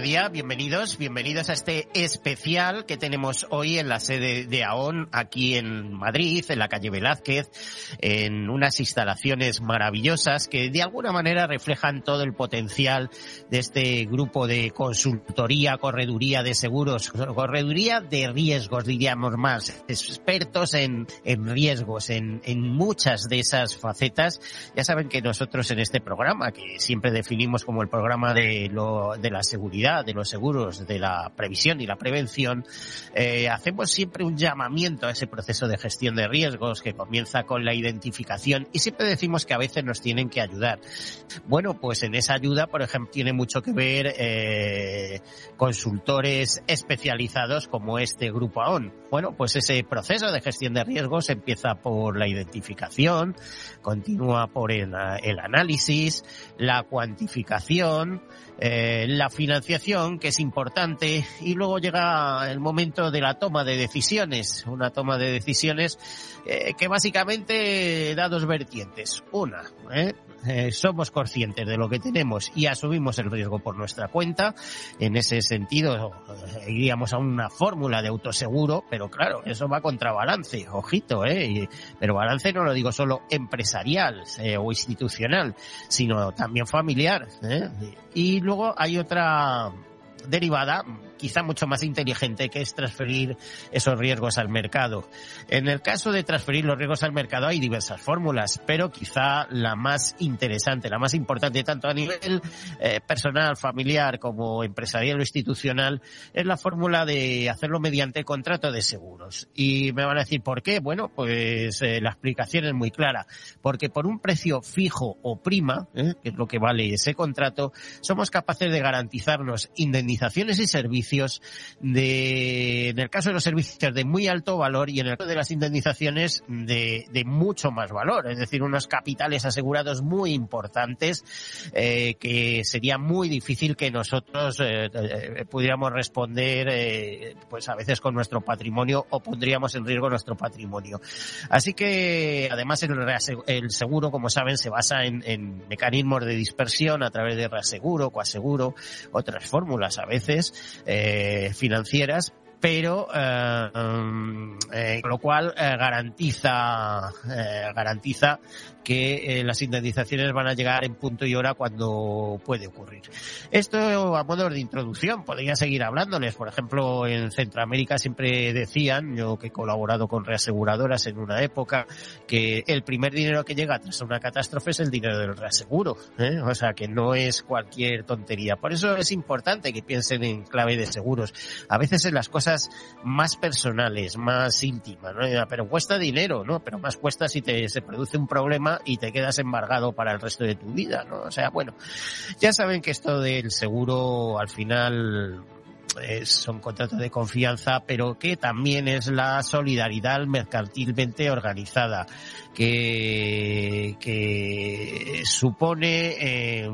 Bienvenidos, bienvenidos a este especial que tenemos hoy en la sede de AON, aquí en Madrid, en la calle Velázquez, en unas instalaciones maravillosas que de alguna manera reflejan todo el potencial de este grupo de consultoría, correduría de seguros, correduría de riesgos, diríamos más, expertos en, en riesgos, en, en muchas de esas facetas. Ya saben que nosotros en este programa, que siempre definimos como el programa de de la seguridad, de los seguros, de la previsión y la prevención, eh, hacemos siempre un llamamiento a ese proceso de gestión de riesgos que comienza con la identificación y siempre decimos que a veces nos tienen que ayudar. Bueno, pues en esa ayuda, por ejemplo, tiene mucho que ver eh, consultores especializados como este grupo AON. Bueno, pues ese proceso de gestión de riesgos empieza por la identificación, continúa por el, el análisis, la cuantificación, eh, la financiación, que es importante, y luego llega el momento de la toma de decisiones, una toma de decisiones eh, que básicamente da dos vertientes. Una, ¿eh? Eh, somos conscientes de lo que tenemos y asumimos el riesgo por nuestra cuenta. En ese sentido, eh, iríamos a una fórmula de autoseguro, pero claro, eso va contra balance, ojito, ¿eh? pero balance no lo digo solo empresarial eh, o institucional, sino también familiar. Y luego hay otra derivada quizá mucho más inteligente que es transferir esos riesgos al mercado. En el caso de transferir los riesgos al mercado hay diversas fórmulas, pero quizá la más interesante, la más importante tanto a nivel eh, personal, familiar como empresarial o institucional es la fórmula de hacerlo mediante contrato de seguros. Y me van a decir por qué. Bueno, pues eh, la explicación es muy clara. Porque por un precio fijo o prima, eh, que es lo que vale ese contrato, somos capaces de garantizarnos indemnizaciones y servicios de, en el caso de los servicios de muy alto valor y en el caso de las indemnizaciones de, de mucho más valor, es decir, unos capitales asegurados muy importantes eh, que sería muy difícil que nosotros eh, eh, pudiéramos responder pues a veces con nuestro patrimonio o pondríamos en riesgo nuestro patrimonio. Así que además el, el seguro, como saben, se basa en, en mecanismos de dispersión a través de reaseguro, coaseguro, otras fórmulas a veces. Eh, financieras, pero eh, eh, con lo cual eh, garantiza eh, garantiza que eh, las indemnizaciones van a llegar en punto y hora cuando puede ocurrir. Esto a modo de introducción, podría seguir hablándoles. Por ejemplo, en Centroamérica siempre decían, yo que he colaborado con reaseguradoras en una época, que el primer dinero que llega tras una catástrofe es el dinero del reaseguro. ¿eh? O sea, que no es cualquier tontería. Por eso es importante que piensen en clave de seguros. A veces en las cosas más personales, más íntimas, ¿no? Pero cuesta dinero, ¿no? Pero más cuesta si te, se produce un problema y te quedas embargado para el resto de tu vida, ¿no? O sea, bueno, ya saben que esto del seguro al final son contratos de confianza, pero que también es la solidaridad mercantilmente organizada, que, que supone eh,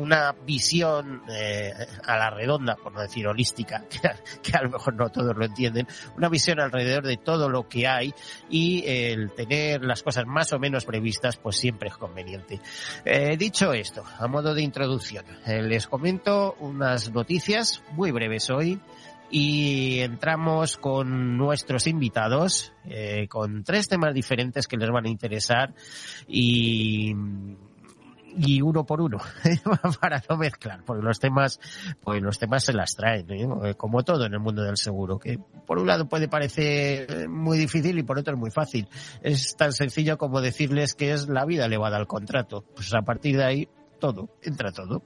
una visión eh, a la redonda, por no decir holística, que, a lo mejor no todos lo entienden, una visión alrededor de todo lo que hay y el tener las cosas más o menos previstas, pues siempre es conveniente. Eh, dicho esto, a modo de introducción, eh, les comento unas noticias muy breves hoy y entramos con nuestros invitados, con tres temas diferentes que les van a interesar y y uno por uno para no mezclar porque los temas pues los temas se las traen ¿eh? como todo en el mundo del seguro que por un lado puede parecer muy difícil y por otro es muy fácil. Es tan sencillo como decirles que es la vida elevada al contrato. Pues a partir de ahí todo entra todo.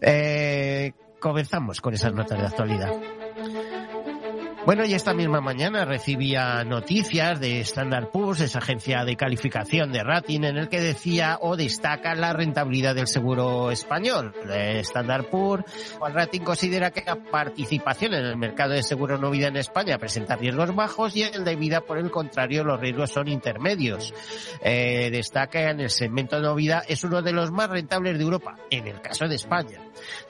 Eh, comenzamos con esas notas de actualidad Bueno, y esta misma mañana recibía noticias de Standard Poor's, esa agencia de calificación de rating, en el que decía o destaca la rentabilidad del seguro español. Standard Poor's, el rating considera que la participación en el mercado de seguro no vida en España presenta riesgos bajos y el de vida, por el contrario, los riesgos son intermedios. Eh, destaca en el segmento no vida es uno de los más rentables de Europa, en el caso de España.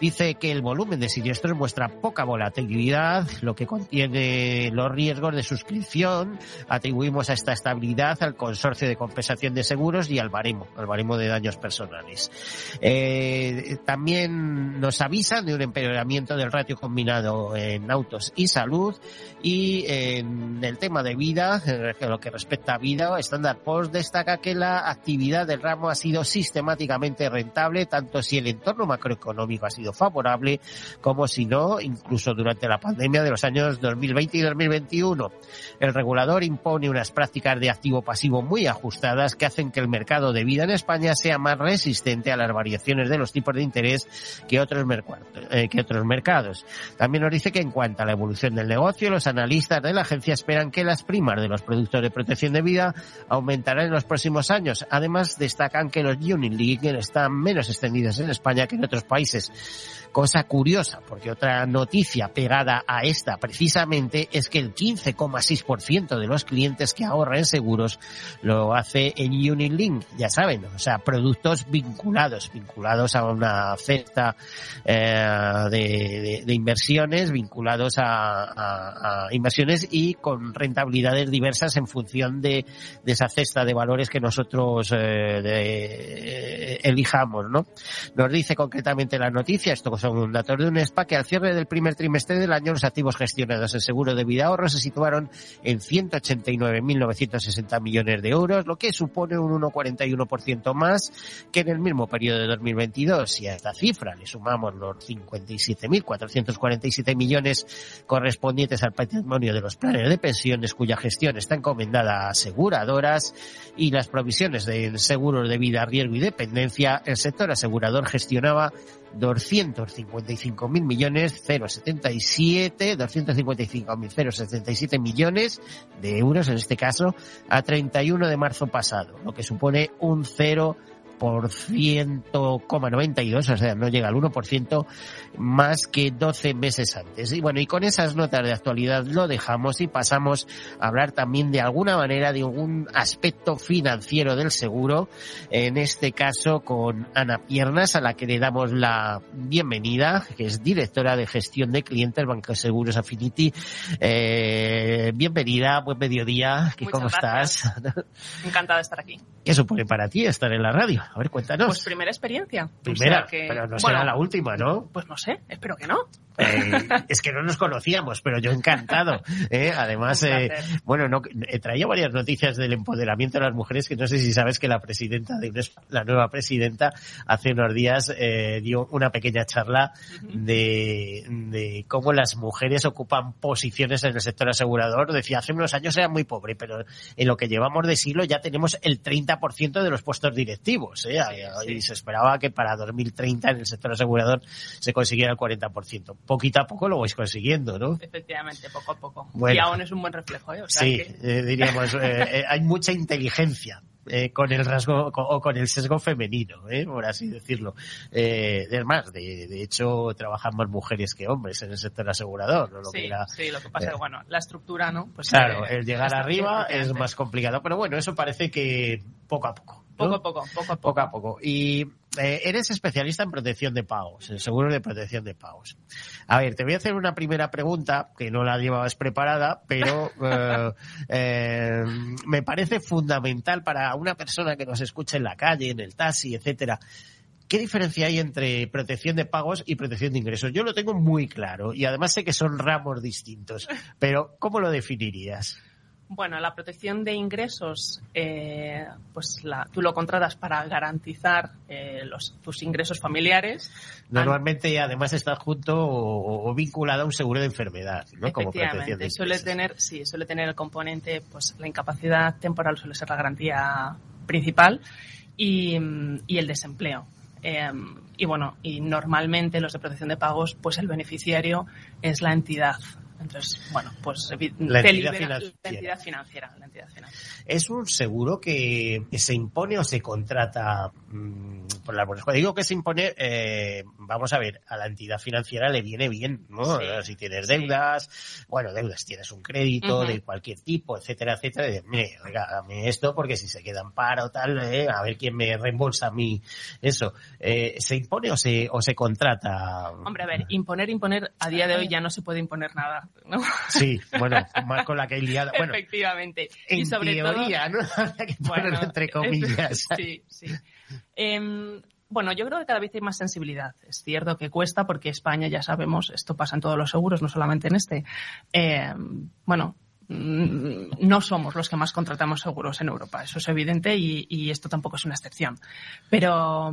Dice que el volumen de siniestros muestra poca volatilidad, lo que contiene los riesgos de suscripción. Atribuimos a esta estabilidad al consorcio de compensación de seguros y al baremo, al baremo de daños personales. Eh, también nos avisan de un empeoramiento del ratio combinado en autos y salud y en el tema de vida, en lo que respecta a vida, Standard Poor's destaca que la actividad del ramo ha sido sistemáticamente rentable, tanto si el entorno macroeconómico ha sido favorable como si no, incluso durante la pandemia de los años 2020 y 2021. El regulador impone unas prácticas de activo pasivo muy ajustadas que hacen que el mercado de vida en España sea más resistente a las variaciones de los tipos de interés que otros, eh, que otros mercados. También nos dice que en cuanto a la evolución del negocio, los analistas de la agencia esperan que las primas de los productos de protección de vida aumentarán en los próximos años. Además, destacan que los Unit están menos extendidos en España que en otros países. Cosa curiosa, porque otra noticia pegada a esta precisamente es que el 15,6% de los clientes que ahorran en seguros lo hace en Unilink, ya saben, o sea, productos vinculados, vinculados a una cesta eh, de, de, inversiones, vinculados a, a, inversiones y con rentabilidades diversas en función de, de esa cesta de valores que nosotros eh, de, elijamos, ¿no? Nos dice concretamente la noticia, esto son datos de un SPA, que al cierre del primer trimestre del año los activos gestionados en seguro de vida ahorro se situaron en 189.960 millones de euros, lo que supone un 1,41% más que en el mismo periodo de 2022. Y a esta cifra le sumamos los 57.447 millones correspondientes al patrimonio de los planes de pensiones cuya gestión está encomendada a aseguradoras y las provisiones de seguros de vida, riesgo y dependencia, el sector asegurador gestionaba 255.000 millones 077, 255.000 077 millones de euros en este caso a 31 de marzo pasado, lo que supone un 0 por o sea, no llega al 1% más que 12 meses antes. Y bueno, y con esas notas de actualidad lo dejamos y pasamos a hablar también de alguna manera de algún aspecto financiero del seguro, en este caso con Ana Piernas, a la que le damos la bienvenida, que es directora de gestión de clientes Banco Seguros Affinity. Eh, bienvenida, buen mediodía, ¿cómo estás? Encantada de estar aquí. ¿Qué supone para ti estar en la radio? A ver, cuéntanos. Pues primera experiencia. Primera, pero no será la última, ¿no? Pues no sé, espero que no. Eh, es que no nos conocíamos, pero yo encantado. ¿eh? Además, eh, bueno, no, traía varias noticias del empoderamiento de las mujeres que no sé si sabes que la presidenta de la nueva presidenta, hace unos días eh, dio una pequeña charla de, de cómo las mujeres ocupan posiciones en el sector asegurador. Decía, hace unos años era muy pobre, pero en lo que llevamos de siglo ya tenemos el 30% de los puestos directivos. ¿Eh? y se esperaba que para 2030 en el sector asegurador se consiguiera el 40% poquito a poco lo vais consiguiendo, ¿no? Efectivamente, poco a poco. Y aún es un buen reflejo, ¿eh? sí, eh, diríamos, hay mucha inteligencia eh, con el rasgo o con el sesgo femenino, ¿eh? por así decirlo. Eh, es más, de, de, hecho, trabajan más mujeres que hombres en el sector asegurador. ¿no? Lo sí, que sí, lo que pasa es que, bueno, la estructura, ¿no? Pues claro, el llegar arriba es más complicado, pero bueno, eso parece que poco a poco. Poco a poco, poco a poco. Poco a poco. Y eh, eres especialista en protección de pagos, en seguros de protección de pagos. A ver, te voy a hacer una primera pregunta que no la llevabas preparada, pero eh, eh, me parece fundamental para una persona que nos escuche en la calle, en el taxi, etcétera. ¿Qué diferencia hay entre protección de pagos y protección de ingresos? Yo lo tengo muy claro y además sé que son ramos distintos, pero ¿cómo lo definirías? Bueno, la protección de ingresos, eh, pues la, tú lo contratas para garantizar eh, los, tus ingresos familiares. Normalmente, además, está junto o, o, vinculado a un seguro de enfermedad, ¿no? Como protección de suele tener, sí, suele tener el componente, pues la incapacidad temporal suele ser la garantía principal y, y el desempleo. Eh, y bueno, y normalmente los de protección de pagos, pues el beneficiario es la entidad Entonces, bueno, pues la entidad, libera- la entidad financiera. La entidad financiera. ¿Es un seguro que se impone o se contrata mm, por la buenas? Cuando digo que se impone, eh, vamos a ver, a la entidad financiera le viene bien, ¿no? Sí, si tienes sí. deudas, bueno, deudas, tienes un crédito de cualquier tipo, etcétera, etcétera, y mire, oiga, dame esto porque si se queda en paro tal, eh, a ver quién me reembolsa a mí eso. Eh, ¿Se impone o se, o se contrata? Hombre, a ver, imponer, imponer, a día de hoy ya no se puede imponer nada, ¿no? Sí, bueno, más con la que hay liada. Bueno, Efectivamente. en y sobre teoría, ¿no? Que ponerlo entre comillas. Sí, sí. Em, bueno, yo creo que cada vez hay más sensibilidad. Es cierto que cuesta porque España, ya sabemos, esto pasa en todos los seguros, no solamente en este. Em, bueno, mm, no somos los que más contratamos seguros en Europa, eso es evidente y, y esto tampoco es una excepción. Pero,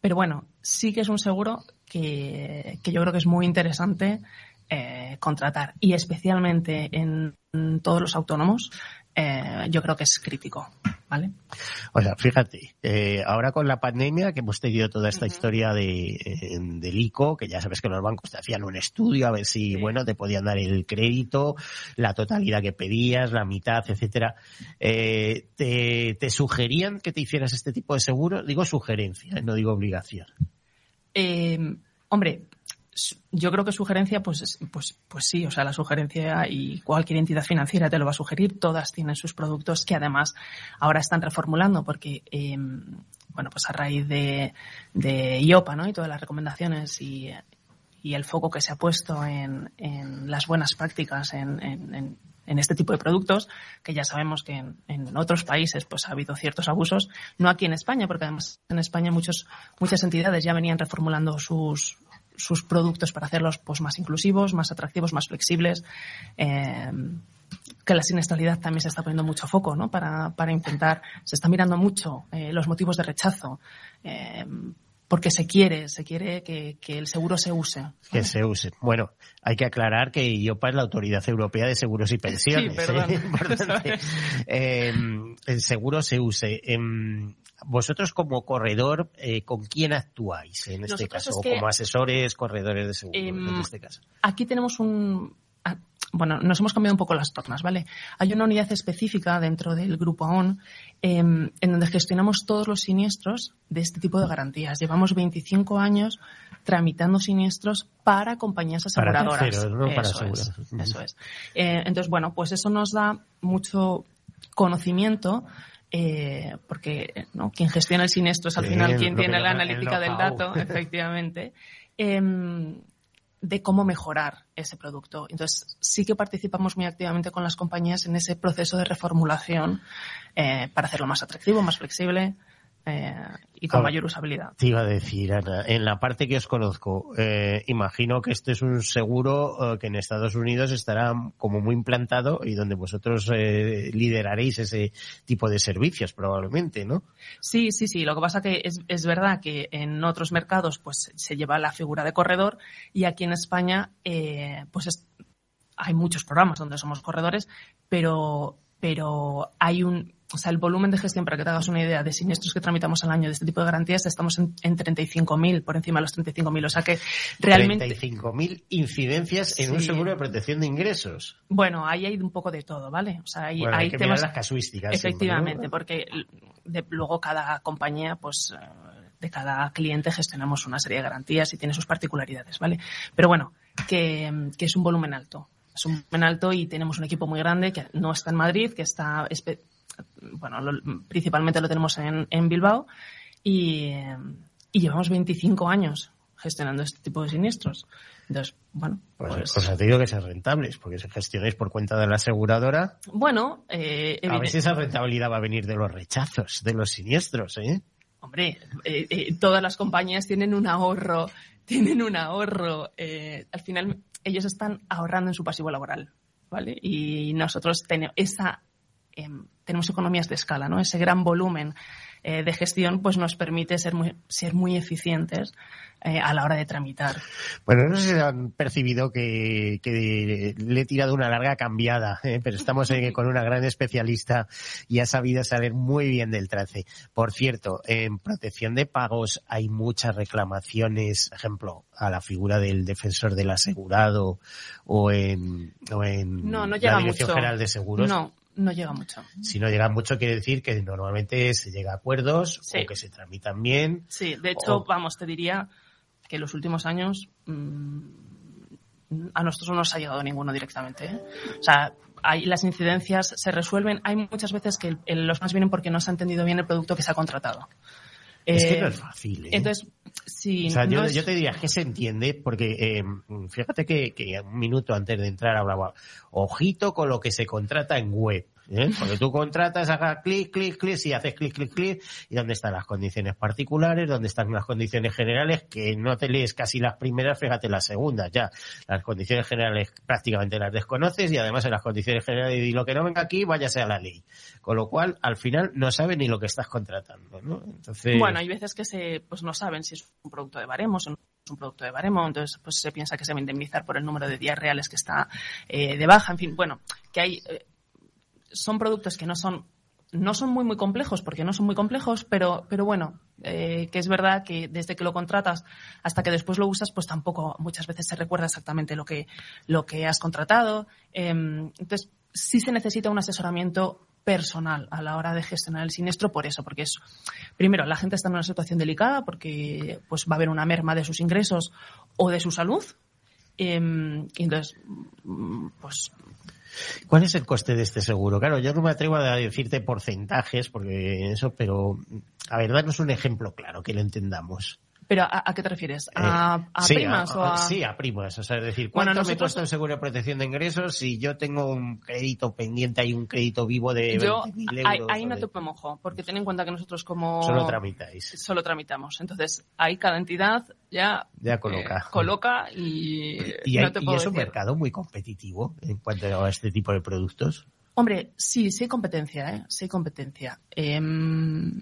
pero bueno, sí que es un seguro que, que yo creo que es muy interesante eh, contratar y especialmente en, todos los autónomos, eh, yo creo que es crítico, ¿vale? O sea, fíjate, eh, ahora con la pandemia que hemos tenido toda esta historia de, del ICO, que ya sabes que los bancos te hacían un estudio a ver si, Sí. bueno, te podían dar el crédito, la totalidad que pedías, la mitad, etcétera. Eh, te, ¿Te sugerían que te hicieras este tipo de seguro? Digo sugerencia, no digo obligación. Hombre, yo creo que sugerencia, pues, es- pues, pues sí, o sea, la sugerencia y cualquier entidad financiera te lo va a sugerir. Todas tienen sus productos que además ahora están reformulando porque, eh, bueno, pues a raíz de, de IOPA, ¿no? Y todas las recomendaciones y, el foco que se ha puesto en, en las buenas prácticas en, en- en- este tipo de productos, que ya sabemos que en otros países pues ha habido ciertos abusos, no aquí en España, porque además en España muchos, muchas entidades ya venían reformulando sus, sus productos para hacerlos pues más inclusivos, más atractivos, más flexibles. eh, que la siniestralidad también se está poniendo mucho foco, ¿no? Para, para intentar, se está mirando mucho eh, los motivos de rechazo, eh, porque se quiere, se quiere que, que el seguro se use. Que se use. Bueno, hay que aclarar que IOPA es la Autoridad Europea de Seguros y Pensiones. Sí, perdón. ¿eh? Importante. Eh, el seguro se use. Em, vosotros como corredor, eh, ¿con quién actuáis en este Nosotros caso? es que- como asesores, corredores de seguros Em, en este caso. Aquí tenemos un. Bueno, nos hemos cambiado un poco las tornas, ¿vale? Hay una unidad específica dentro del grupo AON em, en donde gestionamos todos los siniestros de este tipo de garantías. Llevamos 25 años tramitando siniestros para compañías Para aseguradoras. terceros, no para Eso es, eso es. Eh, entonces, bueno, pues eso nos da mucho conocimiento eh, porque ¿no? quien gestiona el siniestro es al Sí, final quien tiene la analítica del dato, efectivamente, em, de cómo mejorar ese producto. Entonces, sí que participamos muy activamente con las compañías en ese proceso de reformulación eh, para hacerlo más atractivo, más flexible eh, y con mayor usabilidad. Te iba a decir, Ana, en la parte que os conozco, eh, imagino que este es un seguro eh, que en Estados Unidos estará como muy implantado y donde vosotros eh, lideraréis ese tipo de servicios probablemente, ¿no? Sí, sí, sí. Lo que pasa que es, es verdad que en otros mercados pues se lleva la figura de corredor y aquí en España eh, pues es- hay muchos programas donde somos corredores, pero pero hay un, o sea, el volumen de gestión, para que te hagas una idea, de siniestros que tramitamos al año de este tipo de garantías, estamos en, en 35.000, por encima de los 35.000. O sea que realmente, 35.000 incidencias en un seguro de protección de ingresos. bueno, ahí hay un poco de todo, ¿vale? O sea, hay, Bueno, hay hay que temas... mirar las casuísticas. Efectivamente, siempre, ¿no? porque de- luego cada compañía, pues eh, de cada cliente gestionamos una serie de garantías y tiene sus particularidades, ¿vale? Pero bueno, que, que es un volumen alto. Es un volumen alto y tenemos un equipo muy grande que no está en Madrid, que está, espe- bueno, lo- principalmente lo tenemos en, en Bilbao y, y llevamos 25 años gestionando este tipo de siniestros. Entonces, bueno, Pues, pues, os digo que sean rentables, porque si gestionáis por cuenta de la aseguradora, bueno, eh, a si esa rentabilidad va a venir de los rechazos, de los siniestros, ¿eh? Hombre, eh, eh, todas las compañías tienen un ahorro, tienen un ahorro. eh, al final, ellos están ahorrando en su pasivo laboral, ¿vale? Y nosotros tenemos esa em, tenemos economías de escala, ¿no? Ese gran volumen eh, de gestión pues nos permite ser muy, ser muy eficientes eh, a la hora de tramitar. Bueno, no sé si han percibido que, que le he tirado una larga cambiada, ¿eh? pero estamos con una gran especialista y ha sabido saber muy bien del trance. Por cierto, en protección de pagos hay muchas reclamaciones, ejemplo, a la figura del defensor del asegurado o en, o en no, no la Dirección General de Seguros. No, no llega mucho. Si no llega mucho, quiere decir que normalmente se llega a acuerdos o que se tramitan bien. Sí, de hecho, vamos, te diría que en los últimos años mm, a nosotros no nos ha llegado ninguno directamente. ¿eh? O sea, hay, las incidencias se resuelven. Hay muchas veces que los más vienen porque no se ha entendido bien el producto que se ha contratado. Es que no es fácil. ¿eh? Entonces, sí. O sea, yo, te diría que se entiende, porque eh, fíjate que, que, un minuto antes de entrar hablaba, ojito con lo que se contrata en web. ¿Eh? Porque tú contratas, haga clic, clic, clic, y haces clic, clic, clic, y dónde están las condiciones particulares, dónde están las condiciones generales, que no te lees casi las primeras, fíjate las segundas, ya. Las condiciones generales prácticamente las desconoces y además en las condiciones generales y lo que no venga aquí, váyase a la ley. Con lo cual, al final, no sabes ni lo que estás contratando, ¿no? Entonces... Bueno, hay veces que se, pues no saben si es un producto de baremos o no es un producto de baremo, entonces pues se piensa que se va a indemnizar por el número de días reales que está eh, de baja, en fin, bueno, que hay eh, son productos que no son no son muy muy complejos porque no son muy complejos pero pero bueno eh, que es verdad que desde que lo contratas hasta que después lo usas pues tampoco muchas veces se recuerda exactamente lo que lo que has contratado. Em, entonces sí se necesita un asesoramiento personal a la hora de gestionar el siniestro por eso porque es primero la gente está en una situación delicada porque pues va a haber una merma de sus ingresos o de su salud. Em, y entonces mm, pues ¿Cuál es el coste de este seguro? Claro, yo no me atrevo a decirte porcentajes, porque eso, pero a ver, danos un ejemplo claro, que lo entendamos. ¿Pero a, qué te refieres? ¿A, eh, primas o a...? Sí, a primas. O sea, es decir, ¿cuánto me cuesta un seguro de protección de ingresos si yo tengo un crédito pendiente, hay un crédito vivo de yo, 20.000 euros? Ahí, no te mojo, porque ten en cuenta que nosotros como... Solo tramitáis. Solo tramitamos. Entonces, ahí cada entidad ya... Ya coloca. Eh, coloca y... Y, no te y es un mercado muy competitivo en cuanto a este tipo de productos. Hombre, sí, sí hay competencia, ¿eh? Sí hay competencia. Em,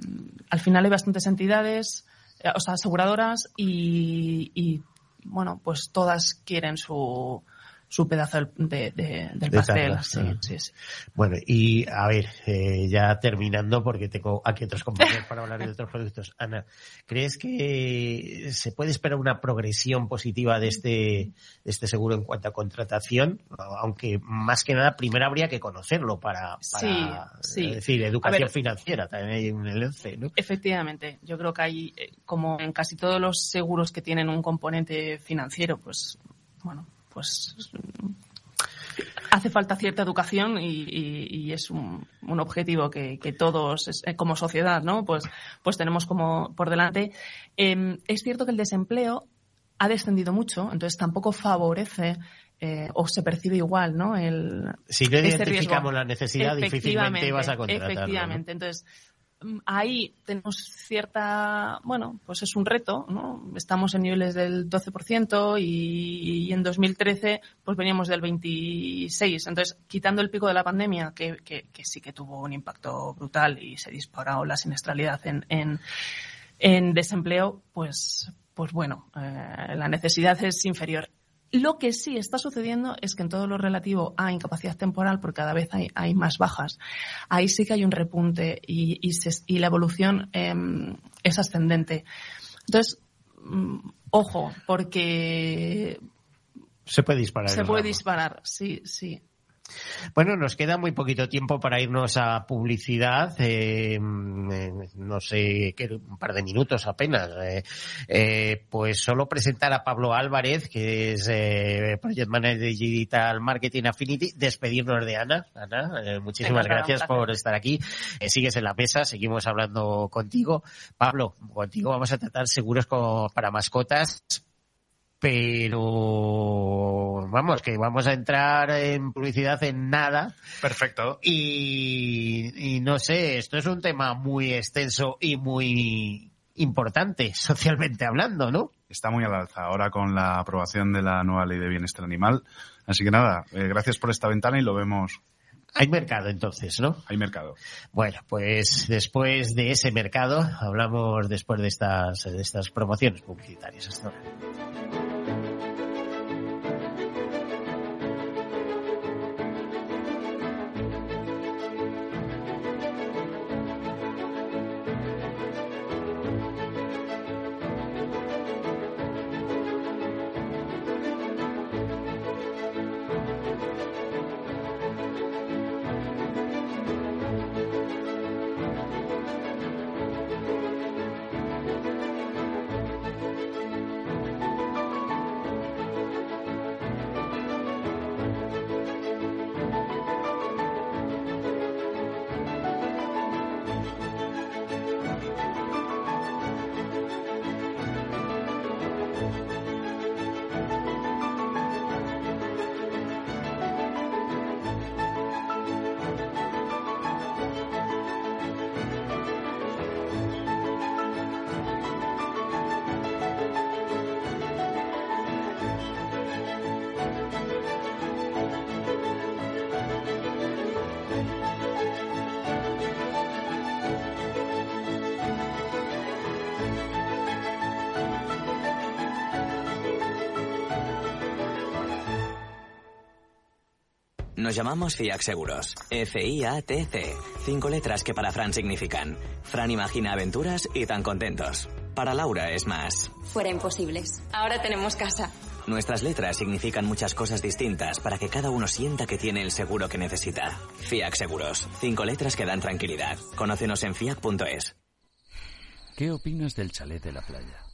al final hay bastantes entidades eh, o sea, aseguradoras y, bueno, pues todas quieren su, su pedazo de, del pastel. Sí, sí, Bueno, y a ver, eh, ya terminando, porque tengo aquí otros compañeros para hablar de otros productos. Ana, ¿crees que se puede esperar una progresión positiva de este, de este seguro en cuanto a contratación? Aunque más que nada, primero habría que conocerlo para, para decir, educación financiera también hay en el ENCE, ¿no? Efectivamente, yo creo que hay, eh, como en casi todos los seguros que tienen un componente financiero, pues, bueno, pues hace falta cierta educación y, es un, objetivo que, todos eh, como sociedad no pues pues tenemos como por delante em, es cierto que el desempleo ha descendido mucho entonces tampoco favorece eh, o se percibe igual, ¿no? El, si no identificamos la necesidad, difícilmente vas a contratarlo. Efectivamente. Entonces, ahí tenemos cierta, bueno, pues es un reto, ¿no? Estamos en niveles del 12% y, y en 2013 pues veníamos del 26%. Entonces, quitando el pico de la pandemia, que, que, que sí que tuvo un impacto brutal y se disparó la siniestralidad en desempleo, pues, pues bueno, eh, la necesidad es inferior. Lo que sí está sucediendo es que en todo lo relativo a incapacidad temporal, porque cada vez hay, más bajas, ahí sí que hay un repunte y, y, la evolución em, es ascendente. Entonces, mm, ojo, porque... Se puede disparar. Se puede disparar, sí, sí. Bueno, nos queda muy poquito tiempo para irnos a publicidad, eh, no sé, un par de minutos apenas. Eh, eh, pues solo presentar a Pablo Álvarez, que es Project Manager de Digital Marketing Affinity, despedirnos de Ana. Ana, muchísimas gracias por estar aquí. sigues en la mesa, seguimos hablando contigo. Pablo, contigo vamos a tratar seguros para mascotas pero vamos, que vamos a entrar en publicidad en nada. Perfecto. Y, no sé, esto es un tema muy extenso y muy importante, socialmente hablando, ¿no? Está muy al alza ahora con la aprobación de la nueva ley de bienestar animal. Así que nada, eh, gracias por esta ventana y lo vemos Hay mercado entonces, ¿no? Hay mercado. Bueno, pues después de ese mercado hablamos después de estas, de estas promociones publicitarias. Hasta ahora. Nos llamamos FIAC Seguros. F-I-A-T-C. Cinco letras que para Fran significan. Fran imagina aventuras y tan contentos. Para Laura es más. Fuera imposibles. Ahora tenemos casa. Nuestras letras significan muchas cosas distintas para que cada uno sienta que tiene el seguro que necesita. FIAC Seguros. Cinco letras que dan tranquilidad. Conócenos en fiac.es. ¿Qué opinas del chalet de la playa?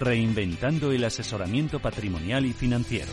reinventando el asesoramiento patrimonial y financiero.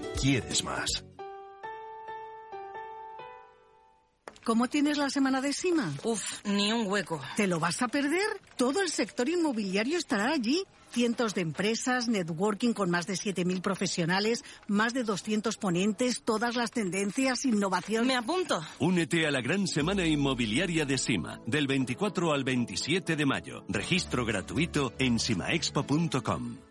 ¿Quieres más? ¿Cómo tienes la semana de Sima? Uf, ni un hueco. ¿Te lo vas a perder? Todo el sector inmobiliario estará allí. Cientos de empresas, networking con más de 7.000 profesionales, más de 200 ponentes, todas las tendencias, innovación. Me apunto. Únete a la gran semana inmobiliaria de Sima, del 24 al 27 de mayo. Registro gratuito en simaexpo.com.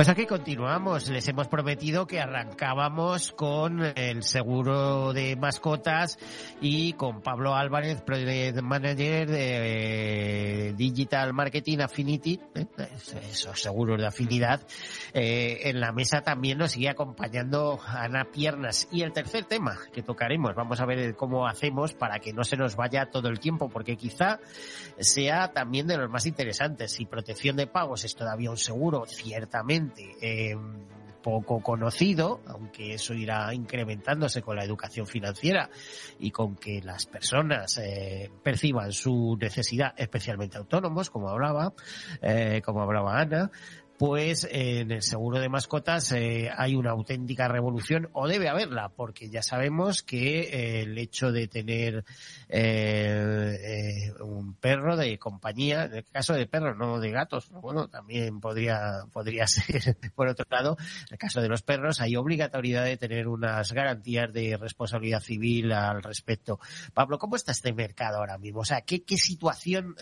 Pues aquí continuamos. Les hemos prometido que arrancábamos con el seguro de mascotas y con Pablo Álvarez, Project Manager de Digital Marketing Affinity, ¿eh? esos seguros de afinidad. Eh, en la mesa también nos sigue acompañando Ana Piernas. Y el tercer tema que tocaremos, vamos a ver cómo hacemos para que no se nos vaya todo el tiempo, porque quizá sea también de los más interesantes. Si protección de pagos es todavía un seguro, ciertamente eh, poco conocido, aunque eso irá incrementándose con la educación financiera y con que las personas eh, perciban su necesidad, especialmente autónomos, como hablaba, eh, como hablaba Ana, pues en el seguro de mascotas eh, hay una auténtica revolución, o debe haberla, porque ya sabemos que eh, el hecho de tener eh, un perro de compañía, en el caso de perros, no de gatos, bueno, también podría, podría ser, por otro lado, en el caso de los perros, hay obligatoriedad de tener unas garantías de responsabilidad civil al respecto. Pablo, ¿cómo está este mercado ahora mismo? O sea, ¿qué, qué situación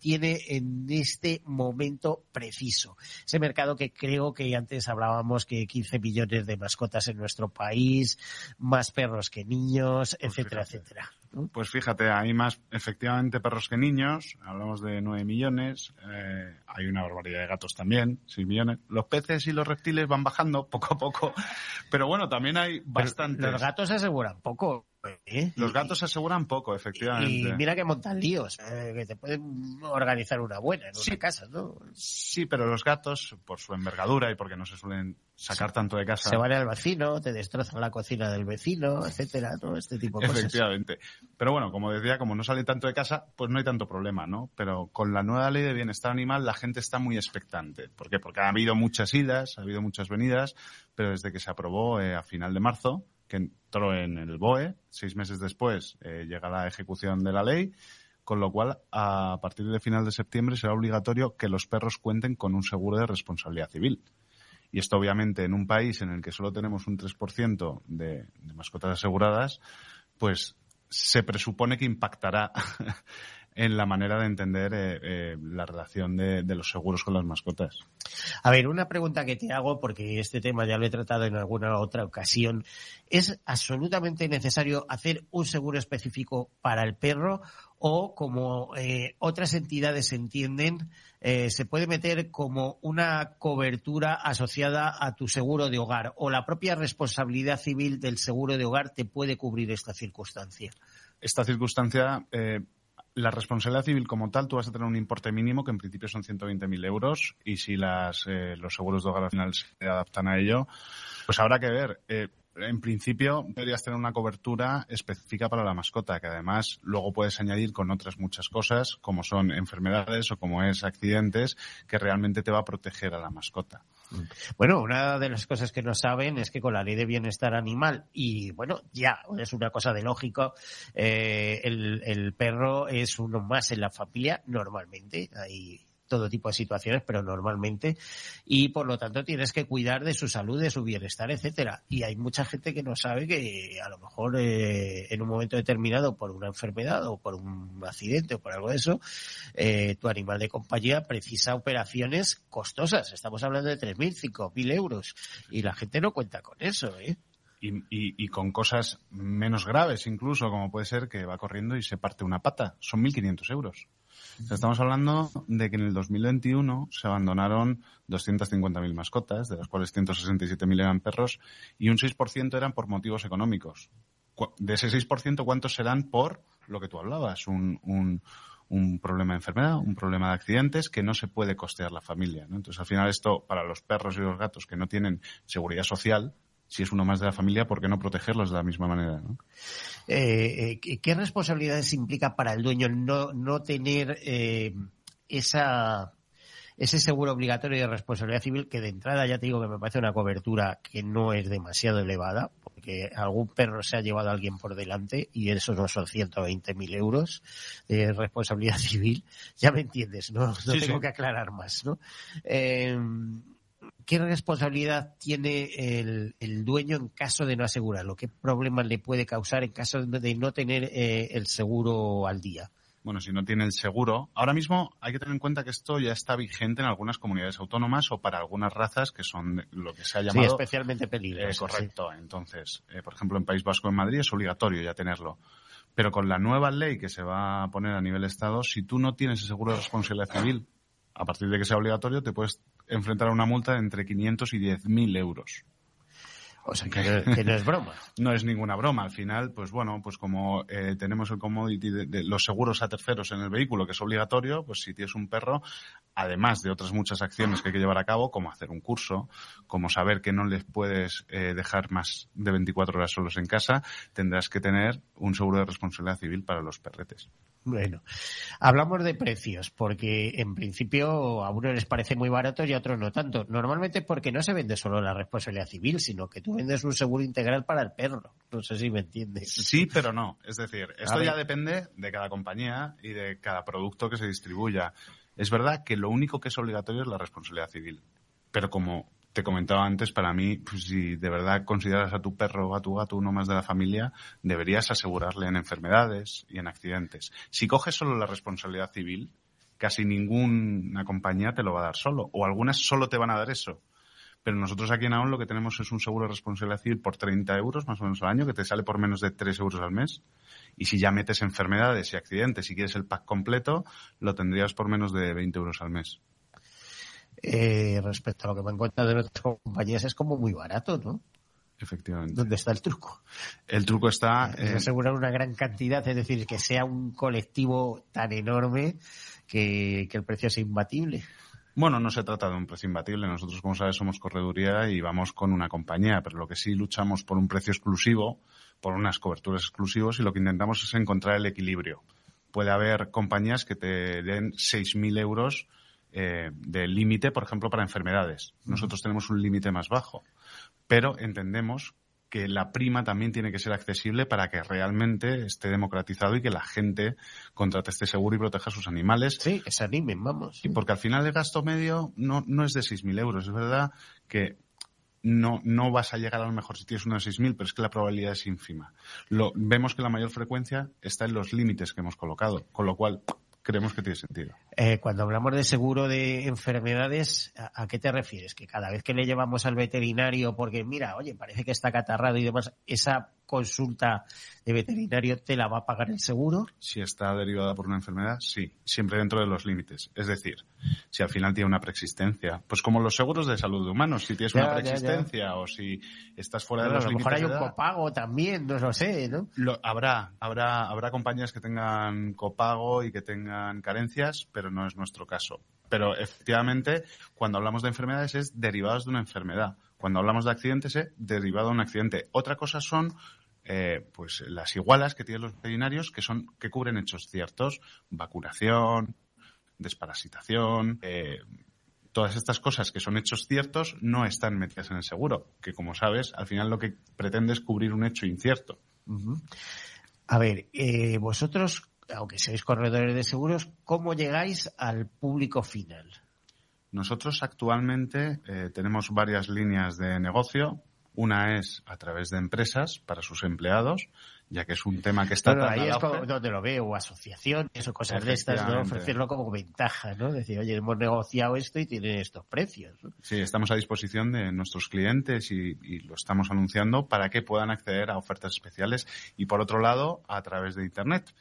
tiene en este momento preciso? Ese mercado que creo que antes hablábamos que 15 millones de mascotas en nuestro país, más perros que niños, Pues etcétera, etcétera. Pues fíjate, hay más efectivamente perros que niños, hablamos de 9 millones, eh, hay una barbaridad de gatos también, 6 millones. Los peces y los reptiles van bajando poco a poco, pero bueno, también hay bastantes. Los gatos aseguran poco. ¿Eh? Los gatos aseguran poco, efectivamente. Y mira que montan líos, eh, que te pueden organizar una buena en Sí. una casa, ¿no? Sí, pero los gatos, por su envergadura y porque no se suelen sacar tanto de casa. Se van al vecino, te destrozan la cocina del vecino, etcétera, ¿no? Este tipo de cosas. Efectivamente. Pero bueno, como decía, como no sale tanto de casa, pues no hay tanto problema, ¿no? Pero con la nueva ley de bienestar animal la gente está muy expectante. ¿Por qué? Porque ha habido muchas idas, ha habido muchas venidas, pero desde que se aprobó eh, a final de marzo, que entró en el BOE, seis meses después eh, llega la ejecución de la ley, con lo cual a partir de final de septiembre será obligatorio que los perros cuenten con un seguro de responsabilidad civil. Y esto obviamente en un país en el que solo tenemos un 3% de, de mascotas aseguradas, pues se presupone que impactará en la manera de entender eh, eh, la relación de, de los seguros con las mascotas. A ver, una pregunta que te hago, porque este tema ya lo he tratado en alguna otra ocasión. ¿Es absolutamente necesario hacer un seguro específico para el perro o, como eh, otras entidades entienden, se puede meter como una cobertura asociada a tu seguro de hogar o la propia responsabilidad civil del seguro de hogar te puede cubrir esta circunstancia? Esta circunstancia, la responsabilidad civil como tal, tú vas a tener un importe mínimo que en principio son 120.000 euros y si las, eh, los seguros de hogar al final se adaptan a ello, pues habrá que ver. Eh, en principio deberías tener una cobertura específica para la mascota, que además luego puedes añadir con otras muchas cosas, como son enfermedades o como es accidentes, que realmente te va a proteger a la mascota. Bueno, una de las cosas que no saben es que con la ley de bienestar animal, y bueno, ya es una cosa de lógico, eh, el, el perro es uno más en la familia normalmente. Hay todo tipo de situaciones, pero normalmente, y por lo tanto tienes que cuidar de su salud, de su bienestar, etcétera. Y hay mucha gente que no sabe que a lo mejor eh, en un momento determinado por una enfermedad o por un accidente o por algo de eso, eh, tu animal de compañía precisa operaciones costosas. Estamos hablando de 3.000, 5.000 euros y la gente no cuenta con eso, ¿eh? y, y, con cosas menos graves incluso, como puede ser que va corriendo y se parte una pata. Son 1.500 euros. Estamos hablando de que en el 2021 se abandonaron 250.000 mascotas, de las cuales 167.000 eran perros, y un 6% eran por motivos económicos. De ese 6%, ¿cuántos serán por lo que tú hablabas? Un, un, un problema de enfermedad, un problema de accidentes que no se puede costear la familia. Entonces, al final, esto para los perros y los gatos que no tienen seguridad social, si es uno más de la familia, ¿por qué no protegerlos de la misma manera? Eh, eh, ¿Qué responsabilidades implica para el dueño no, no tener eh, esa ese seguro obligatorio de responsabilidad civil que de entrada ya te digo que me parece una cobertura que no es demasiado elevada porque algún perro se ha llevado a alguien por delante y eso no son 120.000 euros de responsabilidad civil ya me entiendes no, no tengo que aclarar más ¿no? ¿Qué responsabilidad tiene el, dueño en caso de no asegurarlo? ¿Qué problemas le puede causar en caso de no tener eh, el seguro al día? Bueno, si no tiene el seguro, ahora mismo hay que tener en cuenta que esto ya está vigente en algunas comunidades autónomas o para algunas razas que son lo que se ha llamado. Sí, especialmente peligrosas. Eh, correcto. Entonces, eh, por ejemplo, en País Vasco, en Madrid, es obligatorio ya tenerlo. Pero con la nueva ley que se va a poner a nivel Estado, si tú no tienes el seguro de responsabilidad civil, a partir de que sea obligatorio, te puedes enfrentar a una multa de entre 500 y 10.000 euros. O sea, que, no es broma. no es ninguna broma. Al final, pues bueno, pues como eh, tenemos el commodity de, los seguros a terceros en el vehículo, que es obligatorio, pues si tienes un perro, además de otras muchas acciones que hay que llevar a cabo, como hacer un curso, como saber que no les puedes eh, dejar más de 24 horas solos en casa, tendrás que tener un seguro de responsabilidad civil para los perretes. Bueno, hablamos de precios, porque en principio a uno les parece muy barato y a otros no tanto. Normalmente porque no se vende solo la responsabilidad civil, sino que tú vendes un seguro integral para el perro. No sé si me entiendes. Sí, pero no. Es decir, esto ya depende de cada compañía y de cada producto que se distribuya. Es verdad que lo único que es obligatorio es la responsabilidad civil. Pero como te comentaba antes, para mí, pues, si de verdad consideras a tu perro o a tu gato uno más de la familia, deberías asegurarle en enfermedades y en accidentes. Si coges solo la responsabilidad civil, casi ninguna compañía te lo va a dar solo, o algunas solo te van a dar eso. Pero nosotros aquí en AON lo que tenemos es un seguro de responsabilidad civil por 30 euros más o menos al año, que te sale por menos de 3 euros al mes. Y si ya metes enfermedades y accidentes y quieres el pack completo, lo tendrías por menos de 20 euros al mes. Eh, respecto a lo que me encuentro de otras compañías, es como muy barato, ¿no? Efectivamente. ¿Dónde está el truco? El truco está en asegurar una gran cantidad, es decir, que sea un colectivo tan enorme que, el precio sea imbatible. Bueno, no se trata de un precio imbatible. Nosotros, como sabes, somos correduría y vamos con una compañía, pero lo que sí luchamos por un precio exclusivo, por unas coberturas exclusivas y lo que intentamos es encontrar el equilibrio. Puede haber compañías que te den 6.000 euros eh, de límite, por ejemplo, para enfermedades. Nosotros tenemos un límite más bajo, pero entendemos que la prima también tiene que ser accesible para que realmente esté democratizado y que la gente contrate este seguro y proteja a sus animales. Sí, que se animen, vamos. Y porque al final el gasto medio no, no es de 6.000 euros. Es verdad que no, no vas a llegar a lo mejor si tienes uno de 6.000, pero es que la probabilidad es ínfima. Lo, vemos que la mayor frecuencia está en los límites que hemos colocado, con lo cual creemos que tiene sentido. Eh, cuando hablamos de seguro de enfermedades, ¿a, qué te refieres? Que cada vez que le llevamos al veterinario, porque mira, oye, parece que está catarrado y demás, esa consulta de veterinario te la va a pagar el seguro? Si está derivada por una enfermedad, sí, siempre dentro de los límites. Es decir, si al final tiene una preexistencia, pues como los seguros de salud de humanos, si tienes una preexistencia o si estás fuera de los límites. A lo mejor hay un copago también, no lo sé, ¿no? habrá, habrá, habrá compañías que tengan copago y que tengan carencias, pero no es nuestro caso. Pero efectivamente, cuando hablamos de enfermedades es derivadas de una enfermedad. Cuando hablamos de accidentes es derivado de un accidente. Otra cosa son eh, pues las igualas que tienen los veterinarios que son que cubren hechos ciertos, vacunación, desparasitación, eh, todas estas cosas que son hechos ciertos no están metidas en el seguro, que como sabes, al final lo que pretende es cubrir un hecho incierto. A ver, eh, vosotros aunque seáis corredores de seguros, ¿cómo llegáis al público final? Nosotros actualmente eh, tenemos varias líneas de negocio. Una es a través de empresas para sus empleados ya que es un tema que está Bueno, tan ahí es como donde lo veo, o asociaciones o cosas de estas, ¿no? Ofrecerlo como ventaja, ¿no? Decir, oye, hemos negociado esto y tienen estos precios. ¿no? Sí, estamos a disposición de nuestros clientes y, y lo estamos anunciando para que puedan acceder a ofertas especiales y por otro lado a través de Internet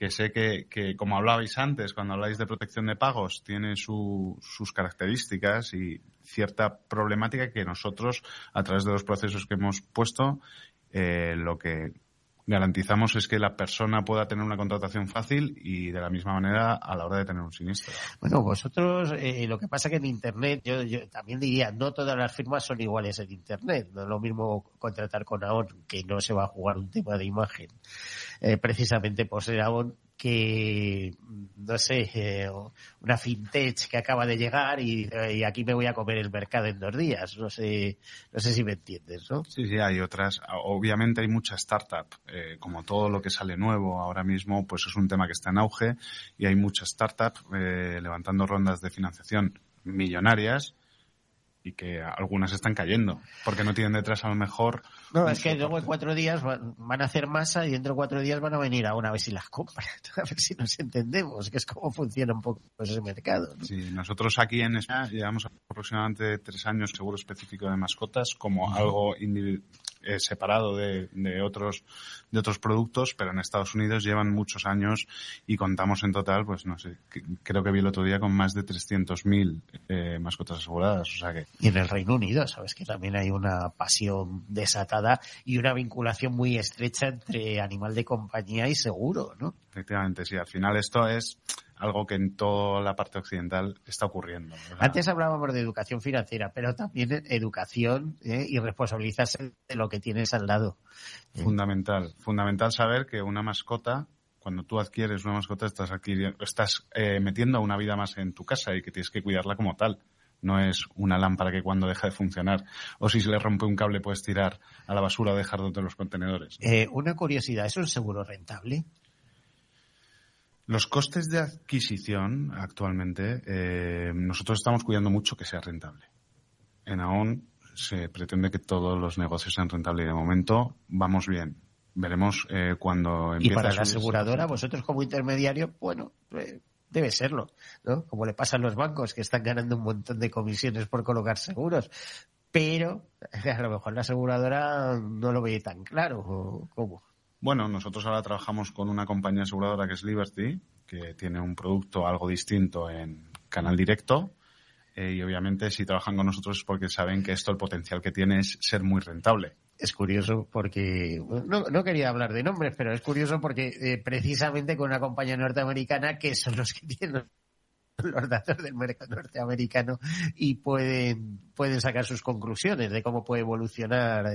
que sé que, que, como hablabais antes, cuando habláis de protección de pagos, tiene su- sus características y cierta problemática que nosotros, a través de los procesos que hemos puesto, eh, lo que garantizamos es que la persona pueda tener una contratación fácil y de la misma manera a la hora de tener un siniestro. Bueno, vosotros, eh, lo que pasa que en Internet, yo, yo también diría, no todas las firmas son iguales en Internet. No es lo mismo contratar con AON, que no se va a jugar un tema de imagen, eh, precisamente por ser AON, que, no sé, eh, una fintech que acaba de llegar y, eh, y aquí me voy a comer el mercado en dos días. No sé, no sé si me entiendes, ¿no? Sí, sí, hay otras. Obviamente hay mucha startup, eh, como todo lo que sale nuevo ahora mismo, pues es un tema que está en auge y hay mucha startup levantando rondas de financiación millonarias y que algunas están cayendo porque no tienen detrás a lo mejor. No, es que luego en cuatro días van, van a hacer masa y dentro de cuatro días van a venir a una vez si las compran, a ver si nos entendemos, que es como funciona un poco ese mercado. ¿no? Sí, nosotros aquí en España llevamos aproximadamente tres años seguro específico de mascotas como algo eh, separado de, de otros de otros productos, pero en Estados Unidos llevan muchos años y contamos en total, pues no sé, que- creo que vi el otro día con más de 300.000 eh, mascotas aseguradas, o sea que Y en el Reino Unido, sabes que también hay una pasión desatada y una vinculación muy estrecha entre animal de compañía y seguro, ¿no? efectivamente sí, al final esto es algo que en toda la parte occidental está ocurriendo. Antes hablábamos de educación financiera, pero también educación ¿eh? y responsabilizarse de lo que tienes al lado. Fundamental, fundamental saber que una mascota, cuando tú adquieres una mascota, estás adquiriendo, estás eh, metiendo una vida más en tu casa y que tienes que cuidarla como tal. No es una lámpara que cuando deja de funcionar o si se le rompe un cable puedes tirar a la basura o dejar de los contenedores. Eh, una curiosidad, ¿es un seguro rentable? Los costes de adquisición actualmente, eh, nosotros estamos cuidando mucho que sea rentable. En AON se pretende que todos los negocios sean rentables y de momento vamos bien. Veremos eh, cuando Y empiece para a la aseguradora, vosotros como intermediario, bueno, eh, debe serlo, ¿no? Como le pasa a los bancos que están ganando un montón de comisiones por colocar seguros. Pero a lo mejor la aseguradora no lo ve tan claro. ¿o ¿Cómo? Bueno, nosotros ahora trabajamos con una compañía aseguradora que es Liberty, que tiene un producto algo distinto en canal directo. eh, y obviamente si trabajan con nosotros es porque saben que esto el potencial que tiene es ser muy rentable. Es curioso porque, no, no quería hablar de nombres, pero es curioso porque eh, precisamente con una compañía norteamericana que son los que tienen los datos del mercado norteamericano y pueden, pueden sacar sus conclusiones de cómo puede evolucionar,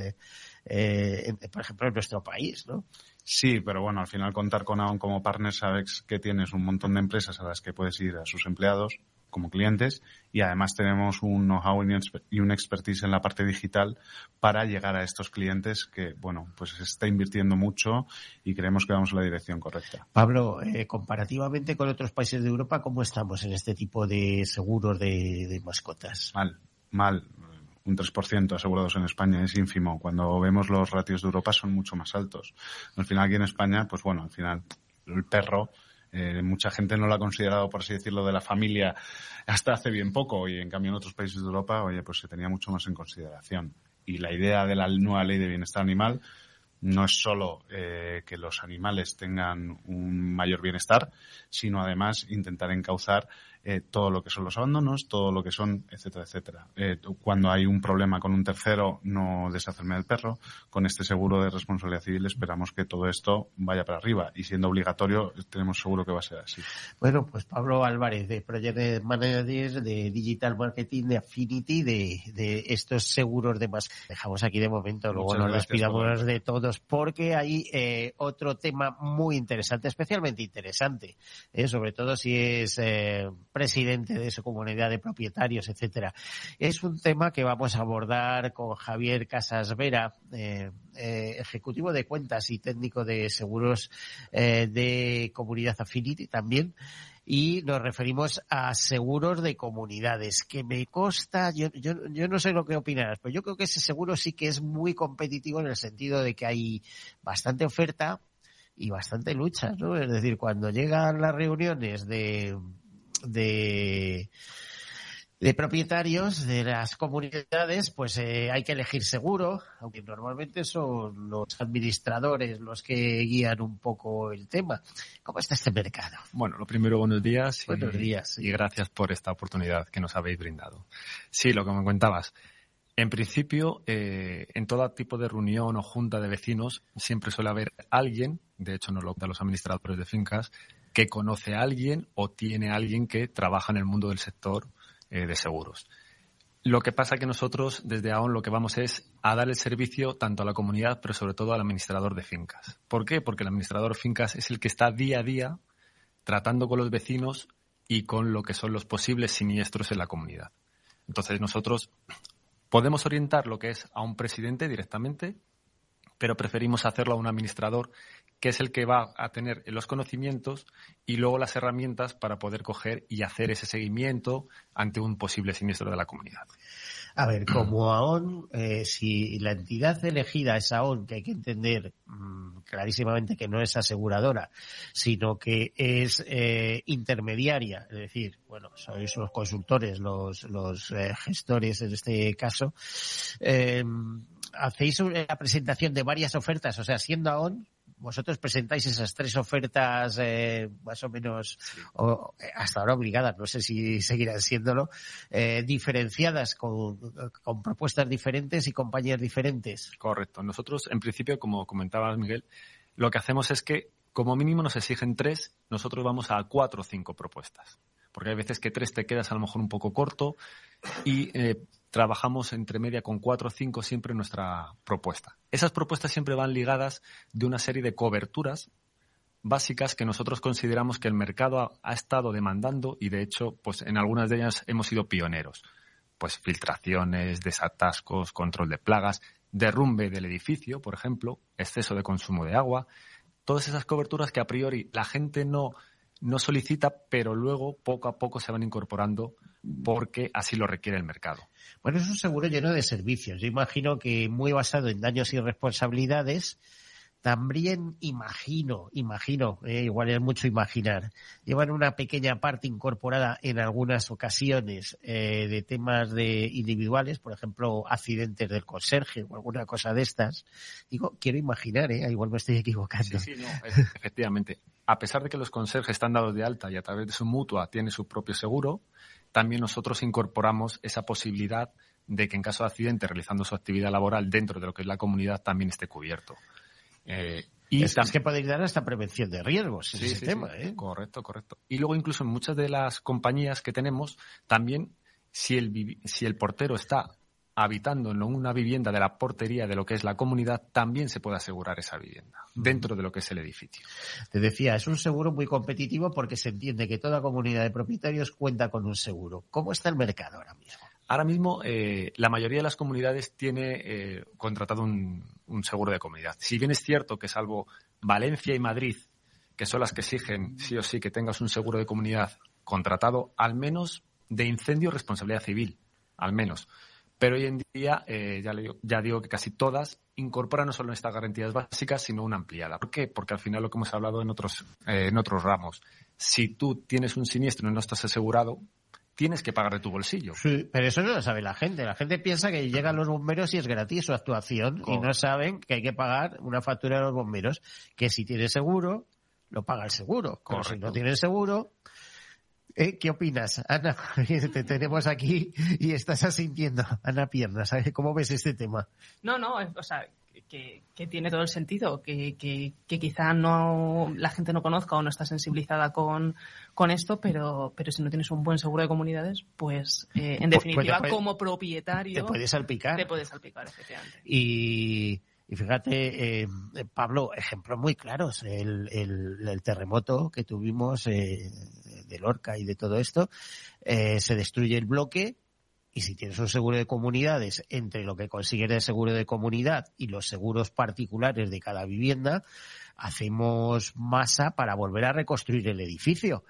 eh, por ejemplo, en nuestro país, ¿no? Sí, pero bueno, al final contar con AON como partner sabes que tienes un montón de empresas a las que puedes ir a sus empleados como clientes y además tenemos un know-how y un expertise en la parte digital para llegar a estos clientes que, bueno, pues se está invirtiendo mucho y creemos que vamos en la dirección correcta. Pablo, eh, comparativamente con otros países de Europa, ¿cómo estamos en este tipo de seguros de, de mascotas? Mal, mal. Un 3% asegurados en España es ínfimo. Cuando vemos los ratios de Europa son mucho más altos. Al final aquí en España, pues bueno, al final el perro, eh, mucha gente no lo ha considerado, por así decirlo, de la familia hasta hace bien poco y en cambio en otros países de Europa, oye, pues se tenía mucho más en consideración. Y la idea de la nueva ley de bienestar animal no es solo eh, que los animales tengan un mayor bienestar, sino además intentar encauzar eh, todo lo que son los abandonos, todo lo que son, etcétera, etcétera. Eh, cuando hay un problema con un tercero, no deshacerme del perro. Con este seguro de responsabilidad civil esperamos que todo esto vaya para arriba y siendo obligatorio tenemos seguro que va a ser así. Bueno, pues Pablo Álvarez, de Project Manager, de Digital Marketing, de Affinity, de, de estos seguros de más. Dejamos aquí de momento, luego Muchas nos despidamos de todos, porque hay eh, otro tema muy interesante, especialmente interesante, eh, sobre todo si es eh, presidente de su comunidad de propietarios, etcétera. Es un tema que vamos a abordar con Javier Casas Vera, eh, eh, ejecutivo de cuentas y técnico de seguros eh, de comunidad Affinity también. y nos referimos a seguros de comunidades, que me consta, yo, yo, yo no sé lo que opinarás, pero yo creo que ese seguro sí que es muy competitivo en el sentido de que hay bastante oferta y bastante lucha, ¿no? Es decir, cuando llegan las reuniones de, de de propietarios de las comunidades, pues eh, hay que elegir seguro, aunque normalmente son los administradores los que guían un poco el tema. ¿Cómo está este mercado? Bueno, lo primero, buenos días. Buenos días. Y gracias por esta oportunidad que nos habéis brindado. Sí, lo que me contabas. En principio, eh, en todo tipo de reunión o junta de vecinos, siempre suele haber alguien, de hecho nos lo cuentan los administradores de fincas, que conoce a alguien o tiene a alguien que trabaja en el mundo del sector eh, de seguros. Lo que pasa que nosotros desde AON lo que vamos es a dar el servicio tanto a la comunidad, pero sobre todo al administrador de fincas. ¿Por qué? Porque el administrador de fincas es el que está día a día tratando con los vecinos y con lo que son los posibles siniestros en la comunidad. Entonces nosotros podemos orientar lo que es a un presidente directamente, pero preferimos hacerlo a un administrador que es el que va a tener los conocimientos y luego las herramientas para poder coger y hacer ese seguimiento ante un posible siniestro de la comunidad. A ver, como AON, eh, si la entidad elegida es AON, que hay que entender mm, clarísimamente que no es aseguradora, sino que es eh, intermediaria, es decir, bueno, sois los consultores, los, los eh, gestores en este caso, hacéis la presentación de varias ofertas, o sea, siendo AON, vosotros presentáis esas tres ofertas eh, más o menos o, eh, hasta ahora obligadas, no sé si seguirán siéndolo, eh, diferenciadas con, con, propuestas diferentes y compañías diferentes. Correcto. Nosotros, en principio, como comentabas, Miguel, lo que hacemos es que como mínimo nos exigen tres, nosotros vamos a cuatro o cinco propuestas. Porque hay veces que tres te quedas a lo mejor un poco corto y eh, trabajamos entre media con cuatro o cinco siempre nuestra propuesta. Esas propuestas siempre van ligadas de una serie de coberturas básicas que nosotros consideramos que el mercado ha, estado demandando y de hecho, pues en algunas de ellas hemos sido pioneros. Pues filtraciones, desatascos, control de plagas, derrumbe del edificio, por ejemplo, exceso de consumo de agua, todas esas coberturas que a priori la gente no, no solicita, pero luego poco a poco se van incorporando porque así lo requiere el mercado. Bueno, es un seguro lleno de servicios. Yo imagino que muy basado en daños y responsabilidades, también imagino, imagino, eh, igual es mucho imaginar, llevan una pequeña parte incorporada en algunas ocasiones eh, de temas de individuales, por ejemplo, accidentes del conserje o alguna cosa de estas. Digo, quiero imaginar, ¿eh? igual me estoy equivocando. Sí, sí, no, efectivamente. A pesar de que los conserjes están dados de alta y a través de su mutua tiene su propio seguro, también nosotros incorporamos esa posibilidad de que en caso de accidente, realizando su actividad laboral dentro de lo que es la comunidad, también esté cubierto. Eh, y es, que podéis dar hasta prevención de riesgos sí, ese tema, ¿eh? Correcto, correcto. Y luego incluso en muchas de las compañías que tenemos, también si el, si el portero está habitando en una vivienda de la portería de lo que es la comunidad, también se puede asegurar esa vivienda dentro de lo que es el edificio. Te decía, es un seguro muy competitivo porque se entiende que toda comunidad de propietarios cuenta con un seguro. ¿Cómo está el mercado ahora mismo? Ahora mismo eh, la mayoría de las comunidades tiene eh, contratado un, un, seguro de comunidad. Si bien es cierto que salvo Valencia y Madrid, que son las que exigen sí o sí que tengas un seguro de comunidad contratado, al menos de incendio responsabilidad civil, al menos. Pero hoy en día, eh, ya, le, ya digo que casi todas incorporan no solo estas garantías básicas, sino una ampliada. ¿Por qué? Porque al final lo que hemos hablado en otros, eh, en otros ramos, si tú tienes un siniestro y no estás asegurado, tienes que pagar de tu bolsillo. Sí, pero eso no lo sabe la gente. La gente piensa que llegan los bomberos y es gratis su actuación y no saben que hay que pagar una factura de los bomberos, que si tienes seguro, lo paga el seguro. Pero si no tienes seguro, ¿Eh? ¿Qué opinas, Ana? Te tenemos aquí y estás asintiendo, Ana Piernas. ¿Cómo ves este tema? No, no, o sea, que, tiene todo el sentido, que, que, quizá no la gente no conozca o no está sensibilizada con, con esto, pero, pero si no tienes un buen seguro de comunidades, pues eh, en pues, pues definitiva, como propietario. Te puedes salpicar. Te puedes salpicar, efectivamente. Y y fíjate, eh, Pablo, ejemplos muy claros. El, el, terremoto que tuvimos eh, de Lorca y de todo esto, eh, se destruye el bloque y si tienes un seguro de comunidades entre lo que consigues de seguro de comunidad y los seguros particulares de cada vivienda, hacemos masa para volver a reconstruir el edificio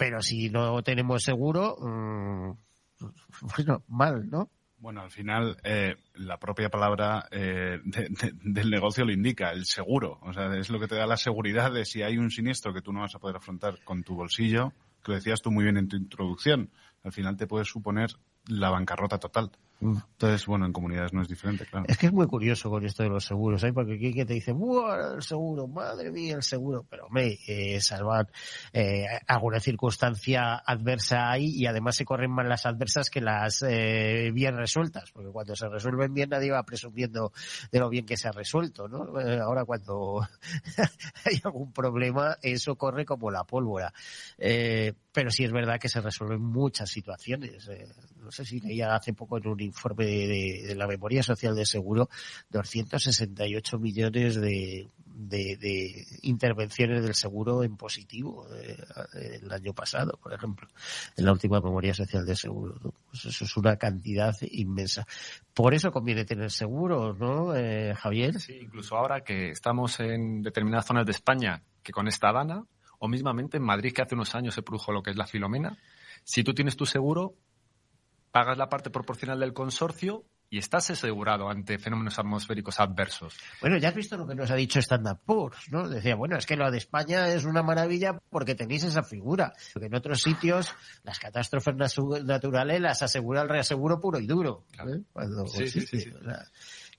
pero si no tenemos seguro, mm, bueno, mal, ¿no? Bueno, al final eh, la propia palabra eh, de, de, del negocio lo indica, el seguro. O sea, es lo que te da la seguridad de si hay un siniestro que tú no vas a poder afrontar con tu bolsillo, que lo decías tú muy bien en tu introducción. Al final te puede suponer la bancarrota total. Entonces, bueno, en comunidades no es diferente, claro. Es que es muy curioso con esto de los seguros, ¿eh? porque aquí que te dice, ¡buah, el seguro! ¡Madre mía, el seguro! Pero, hombre, eh, salvar eh, alguna circunstancia adversa ahí y además se corren más las adversas que las eh, bien resueltas, porque cuando se resuelven bien nadie va presumiendo de lo bien que se ha resuelto, ¿no? Eh, ahora cuando hay algún problema, eso corre como la pólvora. Eh, pero sí es verdad que se resuelven muchas situaciones. No sé si leía hace poco en un informe de, la Memoria Social de Seguro 268 millones de, de, de intervenciones del seguro en positivo eh, el año pasado, por ejemplo, en la última Memoria Social de Seguro. Pues eso es una cantidad inmensa. Por eso conviene tener seguro, ¿no, eh, Javier? Sí, incluso ahora que estamos en determinadas zonas de España que con esta dana, o mismamente en Madrid que hace unos años se produjo lo que es la filomena, si tú tienes tu seguro, pagas la parte proporcional del consorcio y estás asegurado ante fenómenos atmosféricos adversos. Bueno, ya has visto lo que nos ha dicho Standard Poor's, ¿no? Decía, bueno, es que lo de España es una maravilla porque tenéis esa figura. Porque en otros sitios las catástrofes naturales las asegura el reaseguro puro y duro. ¿eh? Cuando Sí, sí, sí, sí. o sea,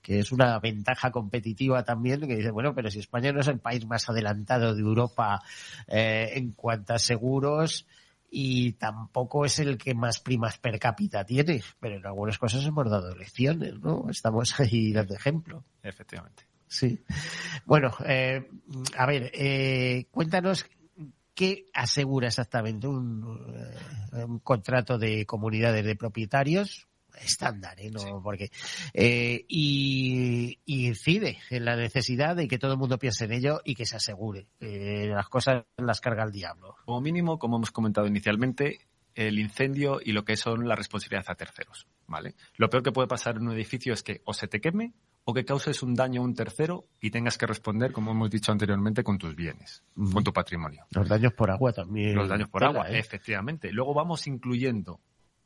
que es una ventaja competitiva también, que dice, bueno, pero si España no es el país más adelantado de Europa eh, en cuanto a seguros, y tampoco es el que más primas per cápita tiene, pero en algunas cosas hemos dado lecciones, ¿no? Estamos ahí dando ejemplo. Efectivamente. Sí. Bueno, eh, a ver, eh, cuéntanos qué asegura exactamente un, eh, un contrato de comunidades de propietarios estándar, ¿eh? No, porque eh, y, y incide en la necesidad de que todo el mundo piense en ello y que se asegure. que las cosas las carga el diablo. Como mínimo, como hemos comentado inicialmente, el incendio y lo que son la responsabilidad a terceros, ¿vale? Lo peor que puede pasar en un edificio es que o se te queme o que causes un daño a un tercero y tengas que responder, como hemos dicho anteriormente, con tus bienes, con tu patrimonio. Los daños por agua también. Los daños por agua, ¿eh? efectivamente. Luego vamos incluyendo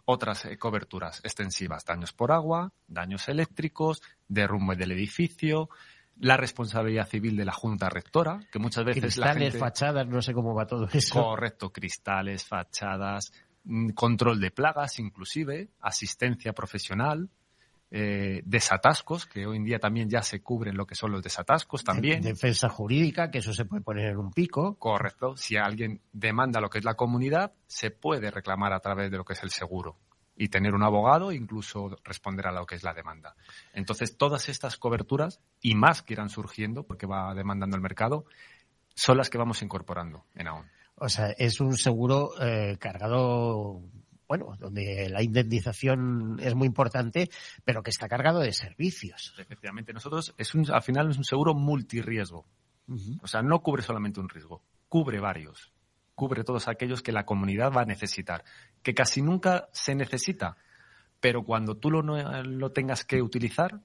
otras eh, coberturas extensivas, daños por agua, daños eléctricos, derrumbe del edificio, la responsabilidad civil de la Junta Rectora, que muchas veces la Cristales, gente... fachadas, no sé cómo va todo eso. Correcto, cristales, fachadas, mm, control de plagas inclusive, asistencia profesional, eh, desatascos, que hoy en día también ya se cubren lo que son los desatascos también. Defensa jurídica, que eso se puede poner en un pico. Correcto. Si alguien demanda lo que es la comunidad, se puede reclamar a través de lo que es el seguro y tener un abogado e incluso responder a lo que es la demanda. Entonces, todas estas coberturas y más que irán surgiendo, porque va demandando el mercado, son las que vamos incorporando en AON. O sea, es un seguro eh, cargado, bueno, donde la indemnización es muy importante, pero que está cargado de servicios. Efectivamente, nosotros es un, al final es un seguro multirriesgo. O sea, no cubre solamente un riesgo, cubre varios. Cubre todos aquellos que la comunidad va a necesitar, que casi nunca se necesita, pero cuando tú lo, no- lo tengas que utilizar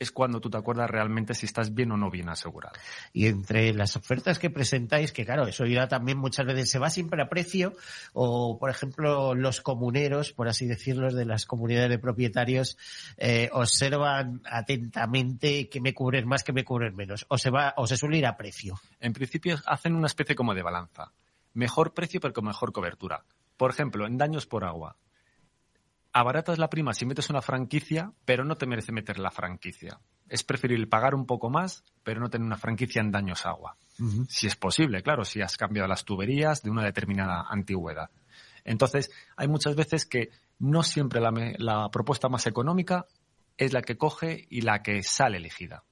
es cuando tú te acuerdas realmente si estás bien o no bien asegurado. Y entre las ofertas que presentáis, que claro, eso irá también muchas veces, se va siempre a precio, o por ejemplo, los comuneros, por así decirlo, de las comunidades de propietarios, eh, observan atentamente que me cubren más, que me cubren menos, o se va, o se suele ir a precio. En principio hacen una especie como de balanza. Mejor precio pero con mejor cobertura. Por ejemplo, en daños por agua. Abaratas la prima si metes una franquicia, pero no te merece meter la franquicia. Es preferible pagar un poco más, pero no tener una franquicia en daños agua. Si es posible, claro, si has cambiado las tuberías de una determinada antigüedad. Entonces, hay muchas veces que no siempre la, la propuesta más económica es la que coge y la que sale elegida.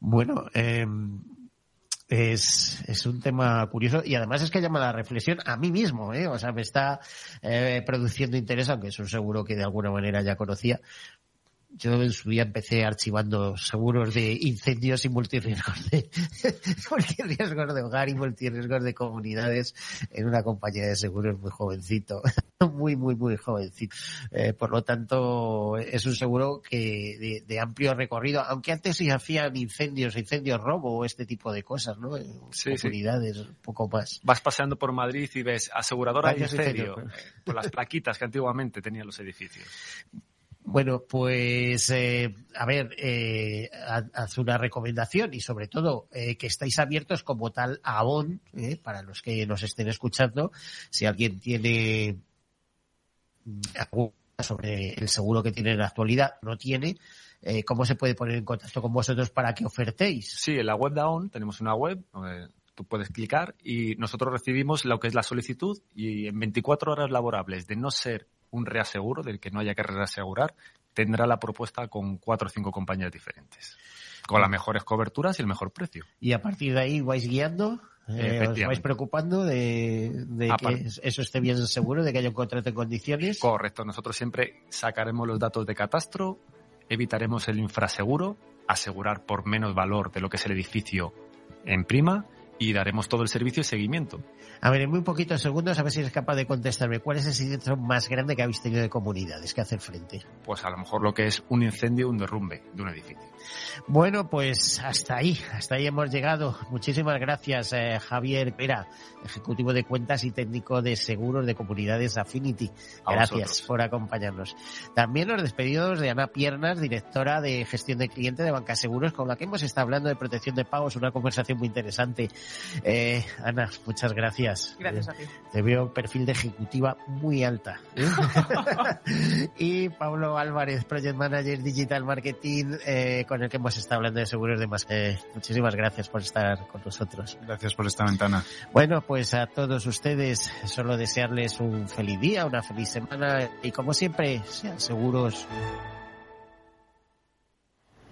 Bueno, eh, es, es un tema curioso y además es que llama la reflexión a mí mismo, ¿eh? O sea, me está eh, produciendo interés, aunque es un seguro que de alguna manera ya conocía. Yo en su día empecé archivando seguros de incendios y multirriesgos de, multirriesgos de hogar y multirriesgos de comunidades en una compañía de seguros muy jovencito, muy, muy, muy jovencito. Eh, por lo tanto, es un seguro que de, amplio recorrido, aunque antes se hacían incendios, incendios robo o este tipo de cosas, ¿no? En comunidades, un poco más. Vas paseando por Madrid y ves aseguradora de incendio, por las plaquitas que antiguamente tenían los edificios. Bueno, pues eh, a ver, eh, haz una recomendación y sobre todo eh, que estáis abiertos como tal a Avon, eh, para los que nos estén escuchando, si alguien tiene mm, sobre el seguro que tiene en la actualidad, no tiene, eh, ¿cómo se puede poner en contacto con vosotros para que ofertéis? Sí, en la web de Avon tenemos una web tú puedes clicar y nosotros recibimos lo que es la solicitud y en 24 horas laborables de no ser un reaseguro del que no haya que reasegurar, tendrá la propuesta con cuatro o cinco compañías diferentes, con las mejores coberturas y el mejor precio. Y a partir de ahí vais guiando. Eh, ¿Os vais preocupando de, que eso esté bien seguro, de que haya un contrato en condiciones? Correcto, nosotros siempre sacaremos los datos de catastro, evitaremos el infraseguro, asegurar por menos valor de lo que es el edificio en prima y daremos todo el servicio y seguimiento. A ver, en muy poquitos segundos, a ver si eres capaz de contestarme. ¿Cuál es el siniestro más grande que habéis tenido de comunidades que hacer frente? Pues a lo mejor lo que es un incendio, un derrumbe de un edificio. Bueno, pues hasta ahí, hasta ahí hemos llegado. Muchísimas gracias, eh, Javier Pera, ejecutivo de cuentas y técnico de seguros de comunidades Affinity. Gracias por acompañarnos. También nos despedimos de Ana Piernas, directora de gestión de cliente de Banca Seguros, con la que hemos estado hablando de protección de pagos, una conversación muy interesante. Eh, Ana, muchas gracias. Gracias a ti. Te veo perfil de ejecutiva muy alta. ¿eh? y Pablo Álvarez, Project Manager Digital Marketing, eh, con el que hemos estado hablando de seguros de más. muchísimas gracias por estar con nosotros. Gracias por esta ventana. Bueno, pues a todos ustedes solo desearles un feliz día, una feliz semana y como siempre, sean seguros